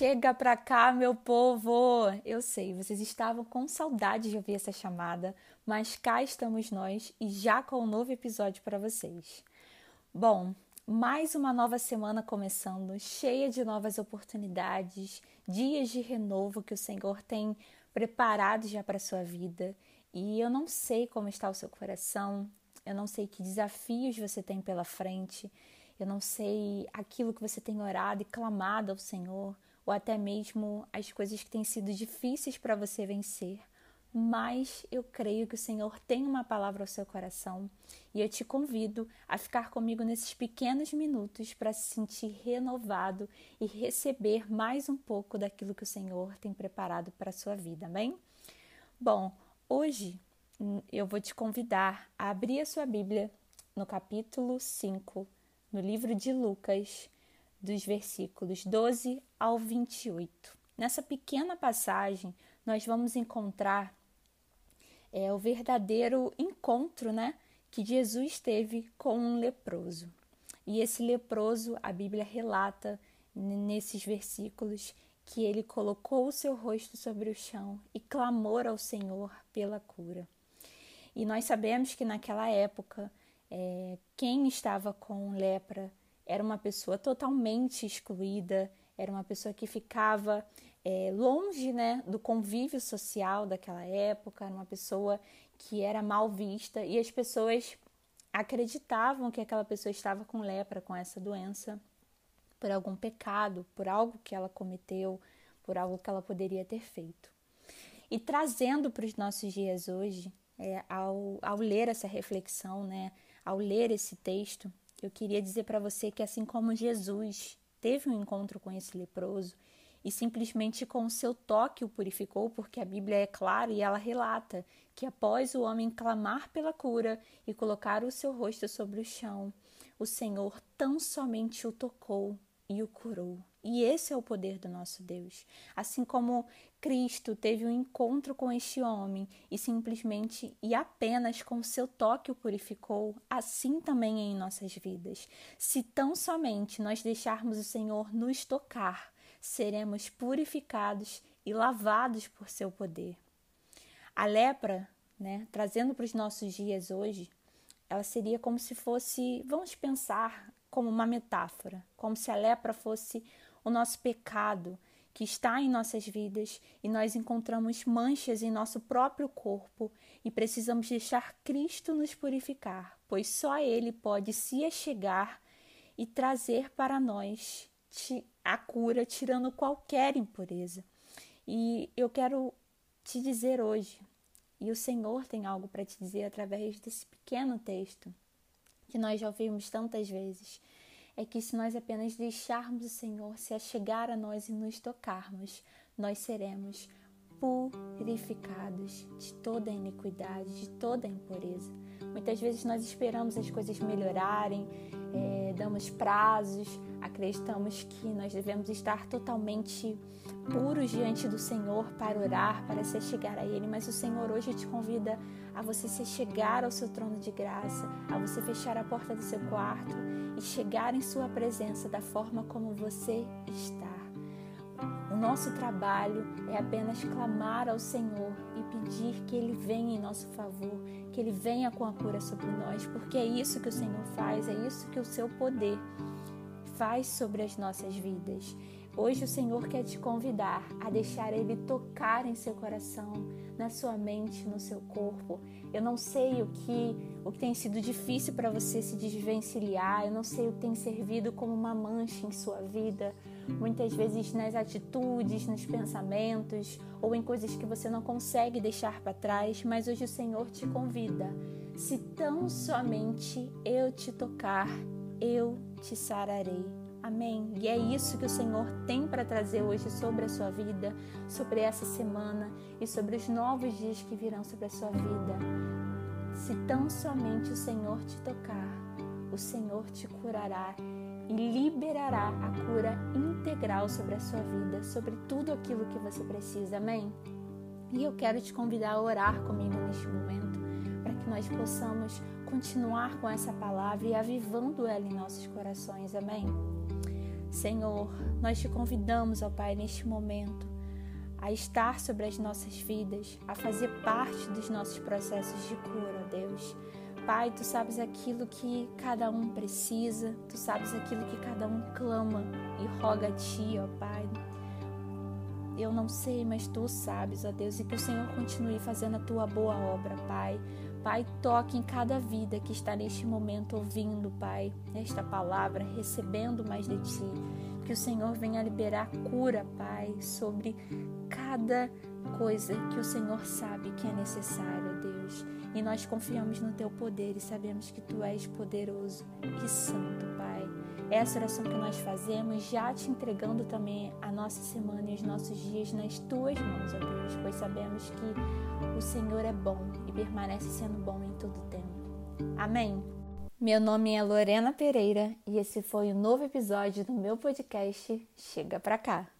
Chega pra cá, meu povo! Eu sei, vocês estavam com saudade de ouvir essa chamada, mas cá estamos nós e já com um novo episódio para vocês. Bom, mais uma nova semana começando, cheia de novas oportunidades, dias de renovo que o Senhor tem preparado já para sua vida. E eu não sei como está o seu coração, eu não sei que desafios você tem pela frente, eu não sei aquilo que você tem orado e clamado ao Senhor ou até mesmo as coisas que têm sido difíceis para você vencer. Mas eu creio que o Senhor tem uma palavra ao seu coração e eu te convido a ficar comigo nesses pequenos minutos para se sentir renovado e receber mais um pouco daquilo que o Senhor tem preparado para a sua vida, amém? Bom, hoje hum, eu vou te convidar a abrir a sua Bíblia no capítulo 5, no livro de Lucas, dos versículos 12 ao 28. Nessa pequena passagem, nós vamos encontrar é, o verdadeiro encontro né, que Jesus teve com um leproso. E esse leproso, a Bíblia relata nesses versículos que ele colocou o seu rosto sobre o chão e clamou ao Senhor pela cura. E nós sabemos que naquela época, é, quem estava com lepra era uma pessoa totalmente excluída, era uma pessoa que ficava é, longe né, do convívio social daquela época, era uma pessoa que era mal vista e as pessoas acreditavam que aquela pessoa estava com lepra, com essa doença, por algum pecado, por algo que ela cometeu, por algo que ela poderia ter feito. E trazendo para os nossos dias hoje, é, ao, ao ler essa reflexão, né, ao ler esse texto, eu queria dizer para você que assim como Jesus teve um encontro com esse leproso e simplesmente com o seu toque o purificou, porque a Bíblia é clara e ela relata que após o homem clamar pela cura e colocar o seu rosto sobre o chão, o Senhor tão somente o tocou e o curou. E esse é o poder do nosso Deus. Assim como Cristo teve um encontro com este homem e simplesmente e apenas com seu toque o purificou, assim também é em nossas vidas. Se tão somente nós deixarmos o Senhor nos tocar, seremos purificados e lavados por seu poder. A lepra, né, trazendo para os nossos dias hoje, ela seria como se fosse, vamos pensar como uma metáfora, como se a lepra fosse o nosso pecado que está em nossas vidas e nós encontramos manchas em nosso próprio corpo e precisamos deixar Cristo nos purificar, pois só Ele pode se achegar e trazer para nós a cura, tirando qualquer impureza. E eu quero te dizer hoje, e o Senhor tem algo para te dizer através desse pequeno texto que nós já ouvimos tantas vezes é que se nós apenas deixarmos o Senhor se achegar a nós e nos tocarmos, nós seremos purificados de toda iniquidade, de toda a impureza. Muitas vezes nós esperamos as coisas melhorarem, é, damos prazos, acreditamos que nós devemos estar totalmente puros diante do Senhor para orar, para se chegar a Ele, mas o Senhor hoje te convida a você se chegar ao seu trono de graça, a você fechar a porta do seu quarto e chegar em Sua presença da forma como você está. Nosso trabalho é apenas clamar ao Senhor e pedir que Ele venha em nosso favor, que Ele venha com a cura sobre nós, porque é isso que o Senhor faz, é isso que o seu poder faz sobre as nossas vidas. Hoje o Senhor quer te convidar a deixar Ele tocar em seu coração, na sua mente, no seu corpo. Eu não sei o que, o que tem sido difícil para você se desvencilhar, eu não sei o que tem servido como uma mancha em sua vida, muitas vezes nas atitudes, nos pensamentos ou em coisas que você não consegue deixar para trás, mas hoje o Senhor te convida. Se tão somente eu te tocar, eu te sararei. Amém. E é isso que o Senhor tem para trazer hoje sobre a sua vida, sobre essa semana e sobre os novos dias que virão sobre a sua vida. Se tão somente o Senhor te tocar, o Senhor te curará e liberará a cura integral sobre a sua vida, sobre tudo aquilo que você precisa. Amém. E eu quero te convidar a orar comigo neste momento, para que nós possamos continuar com essa palavra e avivando ela em nossos corações. Amém. Senhor, nós te convidamos, ó Pai, neste momento a estar sobre as nossas vidas, a fazer parte dos nossos processos de cura, ó Deus. Pai, tu sabes aquilo que cada um precisa, tu sabes aquilo que cada um clama e roga a ti, ó Pai. Eu não sei, mas tu sabes, ó Deus, e que o Senhor continue fazendo a tua boa obra, Pai. Pai, toque em cada vida que está neste momento ouvindo, Pai, esta palavra, recebendo mais de ti. Que o Senhor venha liberar cura, Pai, sobre cada coisa que o Senhor sabe que é necessária, Deus. E nós confiamos no teu poder e sabemos que tu és poderoso e santo, Pai. Essa oração que nós fazemos, já te entregando também a nossa semana e os nossos dias nas tuas mãos, ó Deus, pois sabemos que o Senhor é bom e permanece sendo bom em todo tempo. Amém. Meu nome é Lorena Pereira e esse foi o um novo episódio do meu podcast Chega Pra Cá.